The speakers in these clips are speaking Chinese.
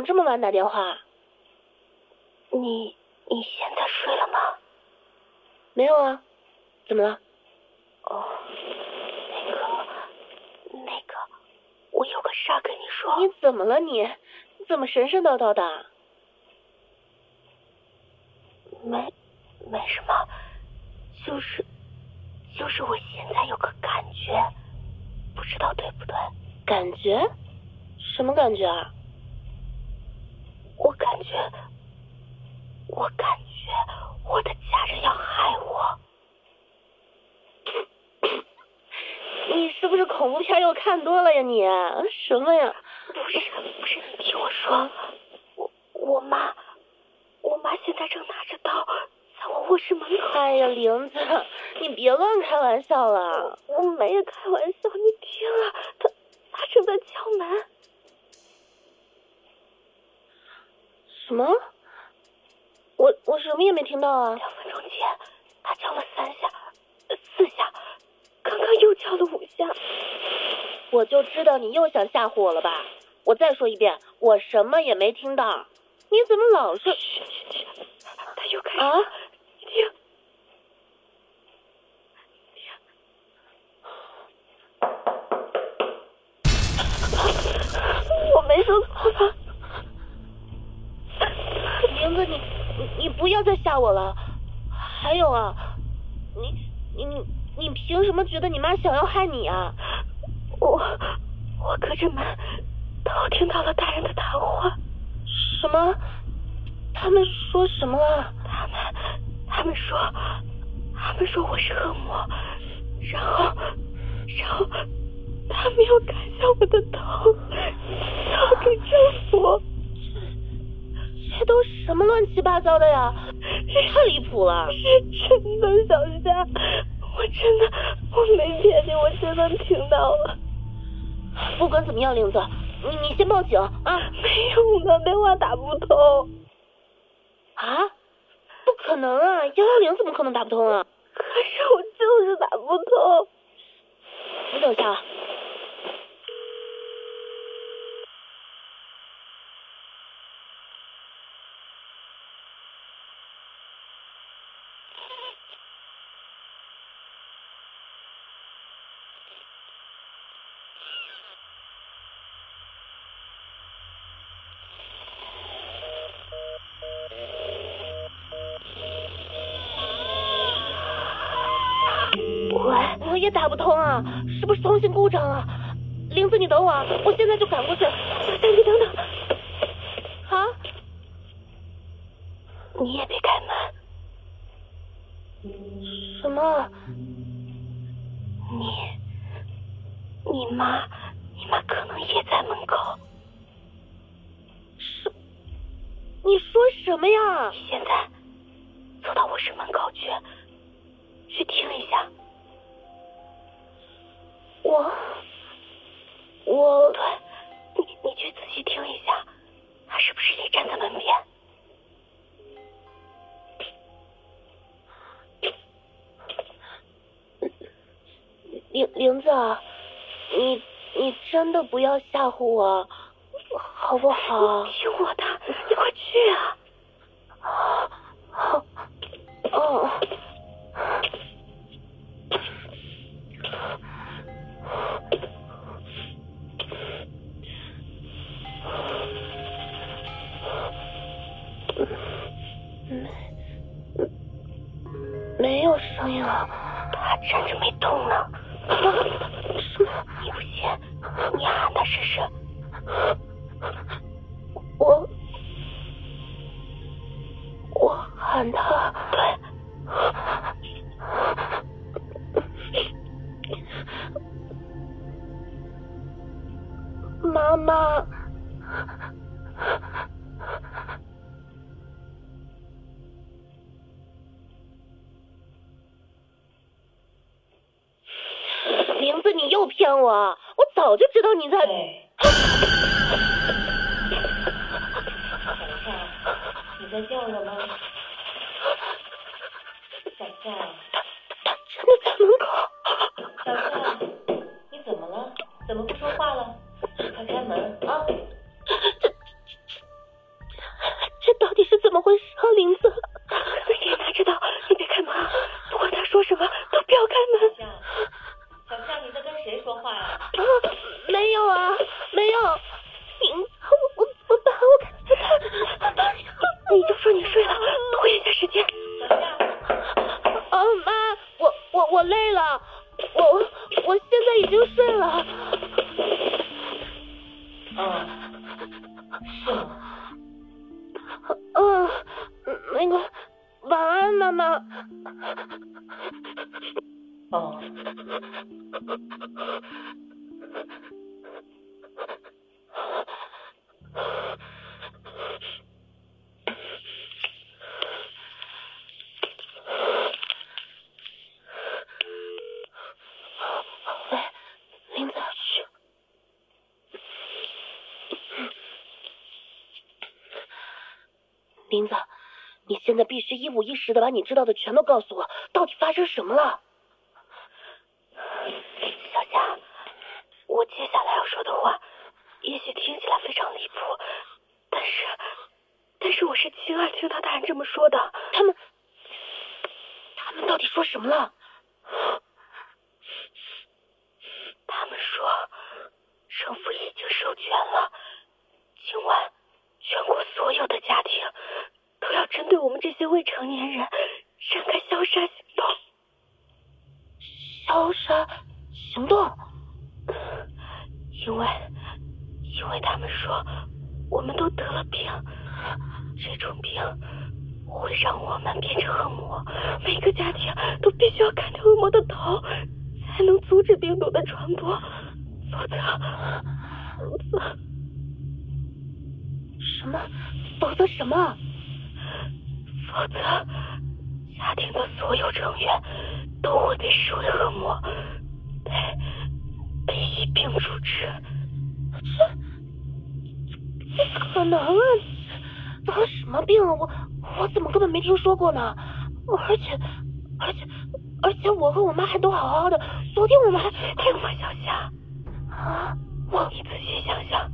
么这么晚打电话？你你现在睡了吗？没有啊，怎么了？哦，那个那个，我有个事儿跟你说。你怎么了你？你怎么神神叨叨的？没没什么，就是就是我现在有个感觉，不知道对不对？感觉？什么感觉啊？我感觉，我感觉我的家人要害我。你是不是恐怖片又看多了呀你？什么呀？不是不是，你听我说，我我妈，我妈现在正拿着刀在我卧室门口。哎呀，玲子，你别乱开玩笑了。我没有开玩笑，你听啊，她她正在敲门。什么？我我什么也没听到啊！两分钟前，他敲了三下、四下，刚刚又敲了五下。我就知道你又想吓唬我了吧！我再说一遍，我什么也没听到。你怎么老是……嘘嘘嘘！他又开始啊！要再吓我了！还有啊，你你你你凭什么觉得你妈想要害你啊？我我隔着门偷听到了大人的谈话。什么？他们说什么了？他们他们说他们说我是恶魔，然后然后他们要砍下我的头，交给政府。这都什么乱七八糟的呀？太离谱了！是真的，小夏，我真的我没骗你，我真的听到了。不管怎么样，玲子，你你先报警啊！没用的，电话打不通。啊？不可能啊！幺幺零怎么可能打不通啊？可是我就是打不通。你等一下也打不通啊，是不是通信故障啊？玲子，你等我，啊，我现在就赶过去。小夏，你等等。啊？你也别开门。什么？你，你妈，你妈可能也在门口。什？你说什么呀？你现在走到卧室门口去，去听一下。我，我，对，你你去仔细听一下，他是不是也站在门边？玲玲子，你你真的不要吓唬我，好不好？听我的，你快去啊！好，哦。他站着没动呢。啊？什么？你不信？你喊他试试。我，我喊他。对。妈妈。骗我！我早就知道你在。等一下，你在叫我吗？小夏，他妈妈。哦。林子，你现在必须一五一十的把你知道的全都告诉我，到底发生什么了？小夏，我接下来要说的话，也许听起来非常离谱，但是，但是我是亲耳听到大人这么说的。他们，他们到底说什么了？他们说，政府已经授权了，今晚。全国所有的家庭都要针对我们这些未成年人展开消杀行动。消杀行动？因为，因为他们说我们都得了病，这种病会让我们变成恶魔，每个家庭都必须要砍掉恶魔的头，才能阻止病毒的传播，否则，否则。什么？否则什么？否则，家庭的所有成员都会被视为恶魔，被被一并处置。这不可能啊！得了什么病啊？我我怎么根本没听说过呢？而且而且而且，我和我妈还都好好的。昨天我们还听吗，小夏？啊！我你仔细想想，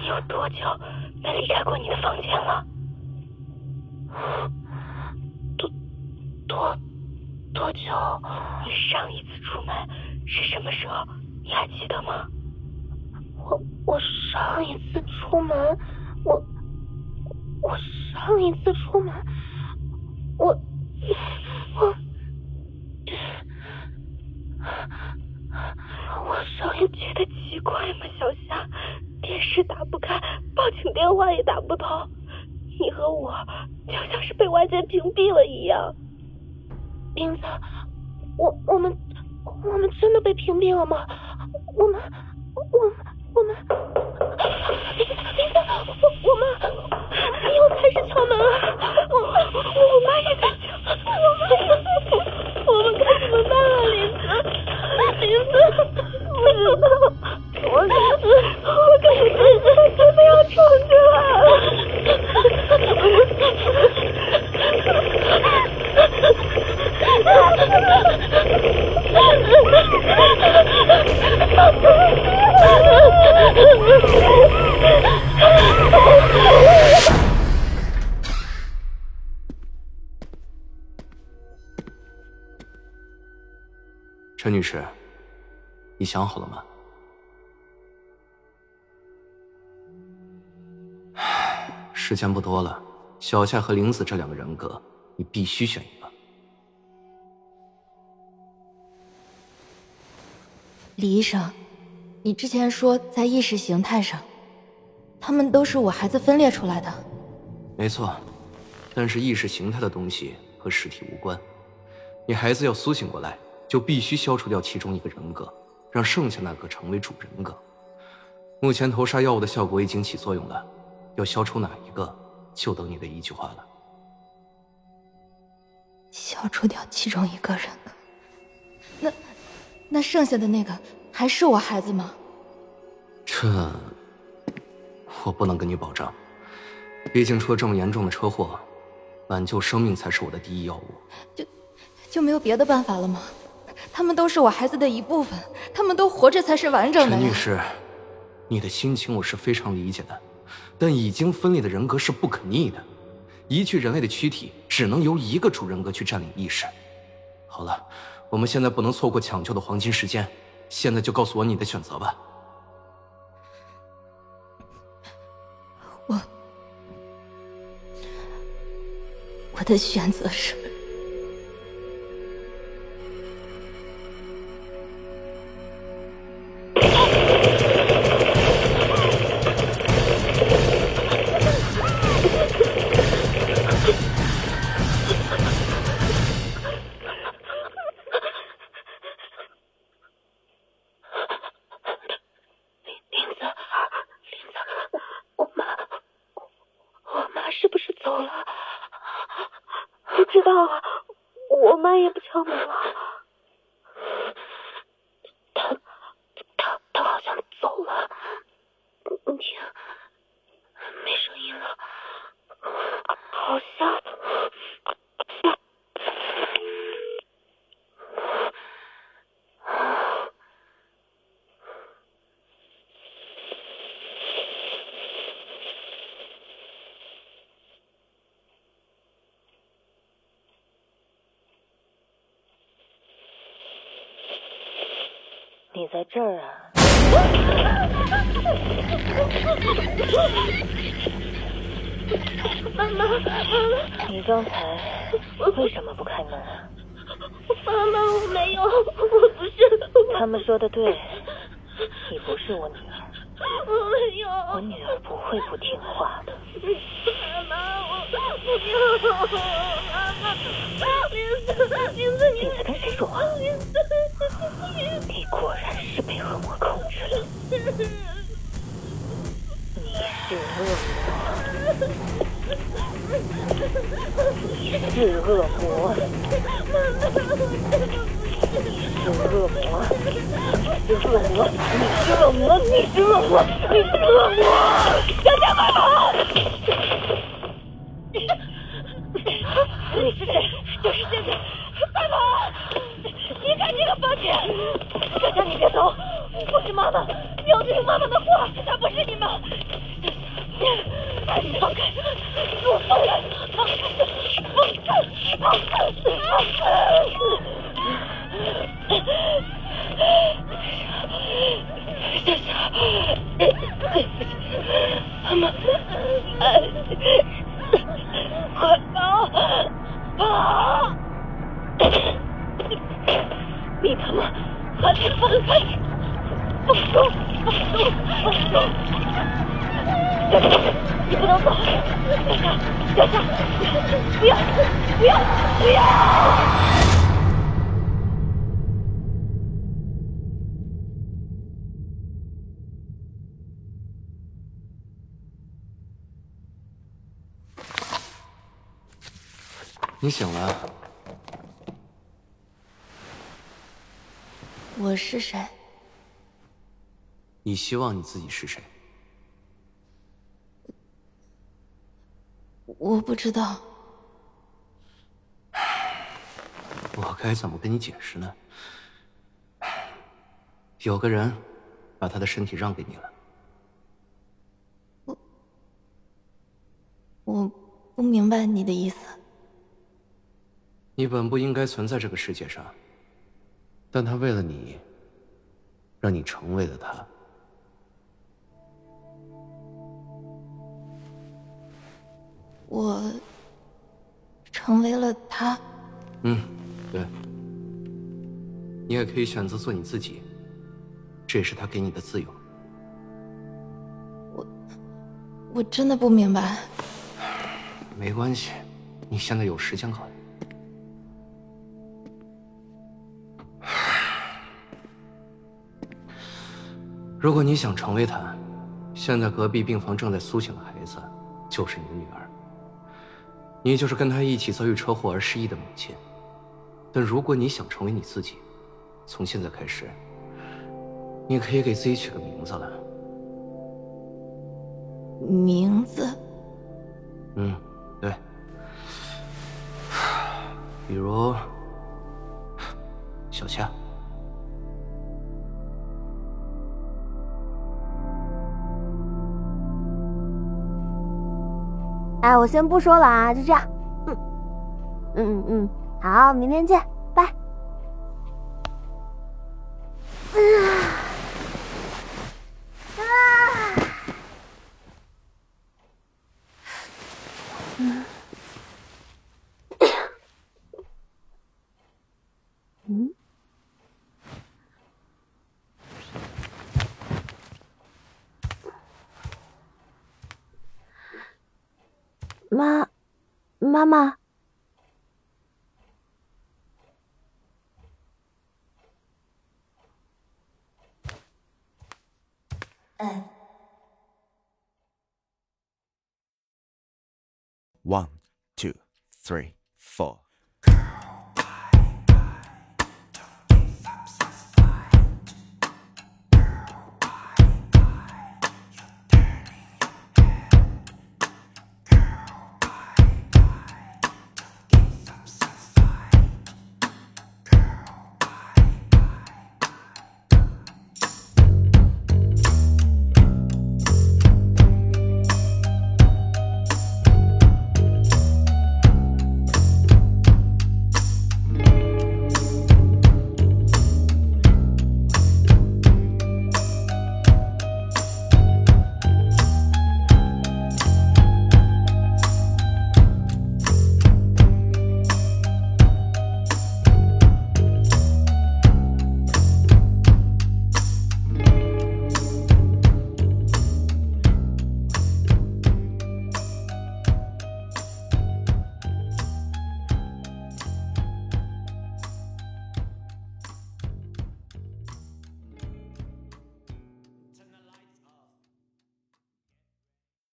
你有多久？没离开过你的房间了，多多多久？你上一次出门是什么时候？你还记得吗？我我上一次出门，我我上一次出门，我我我上一觉得奇怪吗，小夏？电视打不开，报警电话也打不通，你和我就像是被外界屏蔽了一样。林子，我我们我们真的被屏蔽了吗？我们我我们林子林子，我我陈女士，你想好了吗？时间不多了，小夏和玲子这两个人格，你必须选一个。李医生，你之前说在意识形态上，他们都是我孩子分裂出来的。没错，但是意识形态的东西和实体无关。你孩子要苏醒过来，就必须消除掉其中一个人格，让剩下那个成为主人格。目前头杀药物的效果已经起作用了。要消除哪一个，就等你的一句话了。消除掉其中一个人格，那那剩下的那个还是我孩子吗？这我不能跟你保证，毕竟出了这么严重的车祸，挽救生命才是我的第一要务。就就没有别的办法了吗？他们都是我孩子的一部分，他们都活着才是完整的。陈女士，你的心情我是非常理解的。但已经分裂的人格是不可逆的，一具人类的躯体只能由一个主人格去占领意识。好了，我们现在不能错过抢救的黄金时间，现在就告诉我你的选择吧。我，我的选择是。这儿啊？妈妈，妈妈，你刚才为什么不开门啊？妈妈，我没有，我不是。他们说的对，你不是我女儿。我没有。我女儿不会不听话的。妈妈，我不要。妈妈，林子，林子，你在跟谁说话？林子。你果然是被恶魔控制了。你是恶魔。你是恶魔。你是恶魔。你是恶魔。你是恶魔。你是恶魔。你是恶魔。小家快跑！你是谁？就是现在！快跑！离开这个房间！小夏，你别走！我是妈妈，你要听妈妈的话，她不是你妈。放开！给我放开！放开！放开！放开！你醒了。我是谁？你希望你自己是谁？我不知道。我该怎么跟你解释呢？有个人把他的身体让给你了。我我不明白你的意思。你本不应该存在这个世界上，但他为了你，让你成为了他。我成为了他。嗯，对。你也可以选择做你自己，这也是他给你的自由。我我真的不明白。没关系，你现在有时间考虑。如果你想成为他，现在隔壁病房正在苏醒的孩子，就是你的女儿。你就是跟他一起遭遇车祸而失忆的母亲。但如果你想成为你自己，从现在开始，你可以给自己取个名字了。名字？嗯，对。比如小夏。哎，我先不说了啊，就这样。嗯，嗯嗯，好，明天见，妈，妈妈。哎。One, two, three, four.